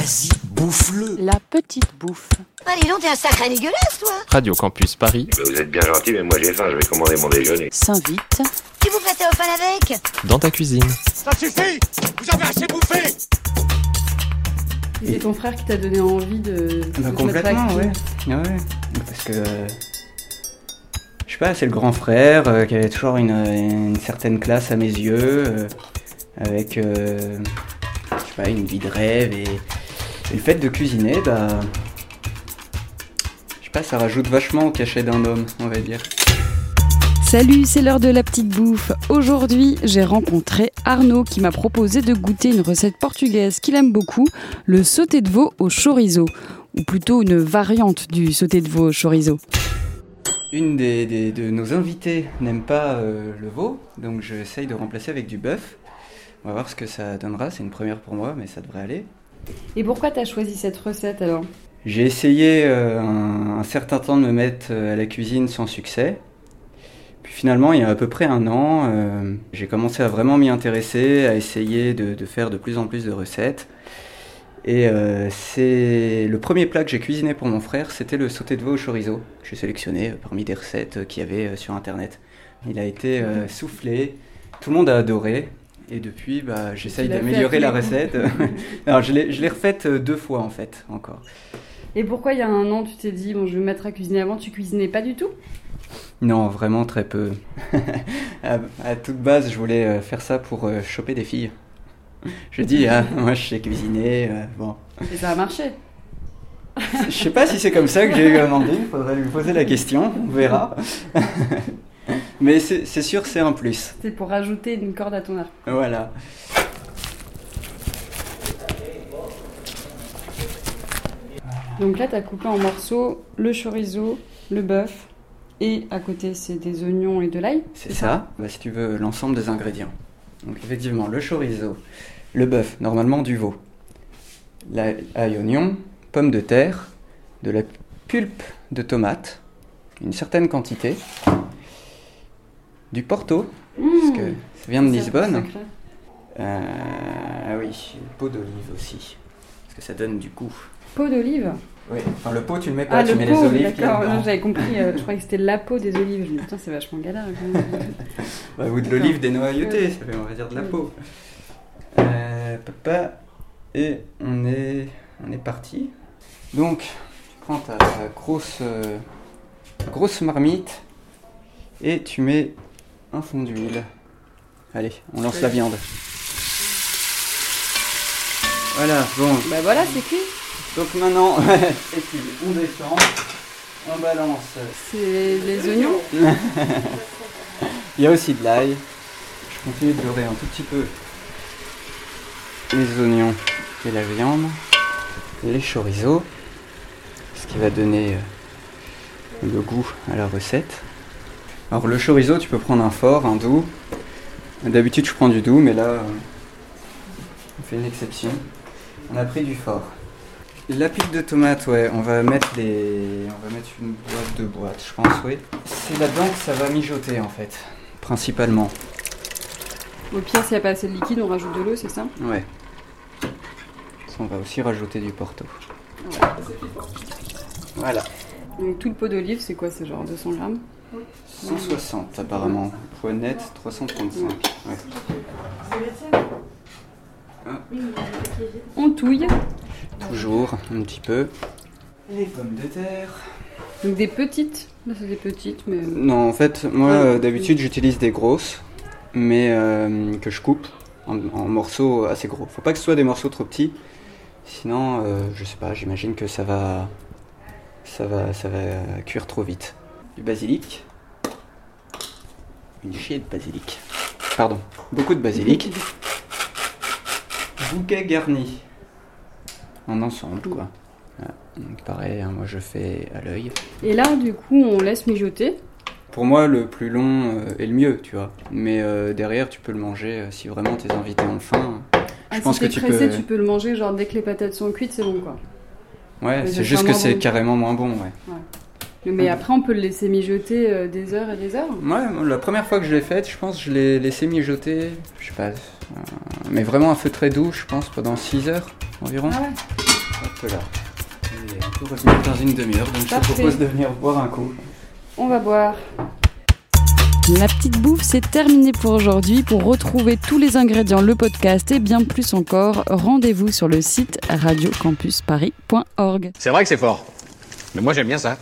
Vas-y, bouffe-le. La petite bouffe. Allez, donc, t'es un sacré dégueulasse, toi Radio Campus Paris, vous êtes bien gentil, mais moi j'ai faim, je vais commander mon déjeuner. S'invite. Tu vous prêtais au fan avec dans ta cuisine. Ça suffit Vous avez assez bouffé Et c'est ton frère qui t'a donné envie de. de Bah, complètement, ouais. ouais. Parce que. euh, Je sais pas, c'est le grand frère euh, qui avait toujours une, une certaine classe à mes yeux, euh, avec. euh, je sais pas, une vie de rêve et, et le fait de cuisiner, bah. Je sais pas, ça rajoute vachement au cachet d'un homme, on va dire. Salut, c'est l'heure de la petite bouffe. Aujourd'hui, j'ai rencontré Arnaud qui m'a proposé de goûter une recette portugaise qu'il aime beaucoup, le sauté de veau au chorizo, ou plutôt une variante du sauté de veau au chorizo. Une des, des- de nos invités n'aime pas euh, le veau, donc j'essaye de remplacer avec du bœuf. On va voir ce que ça donnera, c'est une première pour moi, mais ça devrait aller. Et pourquoi t'as choisi cette recette alors? J'ai essayé euh, un, certain temps de me mettre euh, à la cuisine sans succès. Puis finalement, il y a à peu près un an, euh, j'ai commencé à vraiment m'y intéresser, à essayer de, faire de plus en plus de recettes. Et c'est le premier plat que j'ai cuisiné pour mon frère, c'était le sauté de veau au chorizo. J'ai sélectionné parmi des recettes qu'il y avait sur internet. Il a été soufflé, tout le monde a adoré. Et depuis, bah, j'essaye d'améliorer la recette. Alors, je l'ai refaite euh, deux fois en fait, encore. Et pourquoi il y a un an tu t'es dit, bon je vais me mettre à cuisiner avant, tu cuisinais pas du tout? Non, vraiment très peu. à, à toute base, je voulais euh, faire ça pour euh, choper des filles. Je dis, ah, moi je sais cuisiner. euh, bon, Et ça a marché. je sais pas si c'est comme ça que j'ai eu Amandine. Il faudrait lui poser la question. On verra. Mais c'est sûr, c'est un plus. C'est pour rajouter une corde à ton arc. Voilà. Donc là, tu as coupé en morceaux le chorizo, le bœuf, et à côté, c'est des oignons et de l'ail. C'est ça. Bah, si tu veux, l'ensemble des ingrédients. Donc effectivement, le chorizo, le bœuf, normalement du veau, l'ail, ail, oignon, pommes de terre, de la pulpe de tomate, une certaine quantité, du porto, parce que ça vient de Mmh. Lisbonne. Euh, ah oui, peau d'olive aussi, parce que ça donne du goût. Peau d'olive. Oui, enfin le pot tu le mets pas, Ah, tu le mets pot, les olives. d'accord. J'avais compris, euh, je croyais que c'était la peau des olives. Je me dis, putain, c'est vachement galère. Bah, ou de l'olive dénoyautée, ça fait on va dire de la peau. Euh, papa, et on est, on est parti. Donc, tu prends ta grosse, euh, grosse marmite et tu mets un fond d'huile. Allez, on lance la viande. Voilà, bon. bah voilà, c'est cuit. Donc maintenant, on descend, on balance. C'est les oignons. Il y a aussi de l'ail. Je continue de dorer un tout petit peu les oignons et la viande, les chorizo, ce qui va donner euh, le goût à la recette. Alors le chorizo, tu peux prendre un fort, un doux. D'habitude, je prends du doux, mais là, euh, on fait une exception. On a pris du fort. La pile de tomates, ouais, on va mettre les, on va mettre une boîte de boîtes, je pense, oui. C'est là-dedans que ça va mijoter en fait, principalement. Au pire, s'il n'y a pas assez de liquide, on rajoute de l'eau, c'est ça? Ouais. Ça, on va aussi rajouter du porto. Voilà. Donc tout le pot d'olive, c'est quoi C'est genre 200 grammes? 160 apparemment. Poids net 335. Ouais. On touille. Toujours un petit peu. Les pommes de terre. Donc des petites. Là, c'est des petites, mais. Non, en fait, moi euh, d'habitude j'utilise des grosses, mais euh, que je coupe en, en morceaux assez gros. Faut pas que ce soit des morceaux trop petits, sinon, euh, je sais pas, j'imagine que ça va, ça va, ça va cuire trop vite. Du basilic, une chier de basilic. Pardon, beaucoup de basilic. Bouquet garni en ensemble, quoi. Voilà. Donc pareil, hein, moi je fais à l'œil. Et là, du coup, on laisse mijoter. Pour moi, le plus long euh, est le mieux, tu vois. Mais euh, derrière, tu peux le manger euh, si vraiment tes invités ont faim. Je Ah, pense si que tu pressé, peux. tu peux le manger, genre dès que les patates sont cuites, c'est bon quoi. Ouais, c'est juste que c'est carrément moins bon, ouais. Mais Mhm. après, on peut le laisser mijoter euh, des heures et des heures. Ouais, moi, la première fois que je l'ai faite, je pense que je l'ai laissé mijoter, je sais pas, euh, mais vraiment à feu très doux, je pense, pendant 6 heures environ. Ah ouais Voilà. Et on peut revenir dans une demi-heure, donc je te propose de venir boire un coup. On va boire. La petite bouffe, c'est terminé pour aujourd'hui. Pour retrouver tous les ingrédients, le podcast et bien plus encore, rendez-vous sur le site radiocampusparis.org. C'est vrai que c'est fort. Mais moi j'aime bien ça.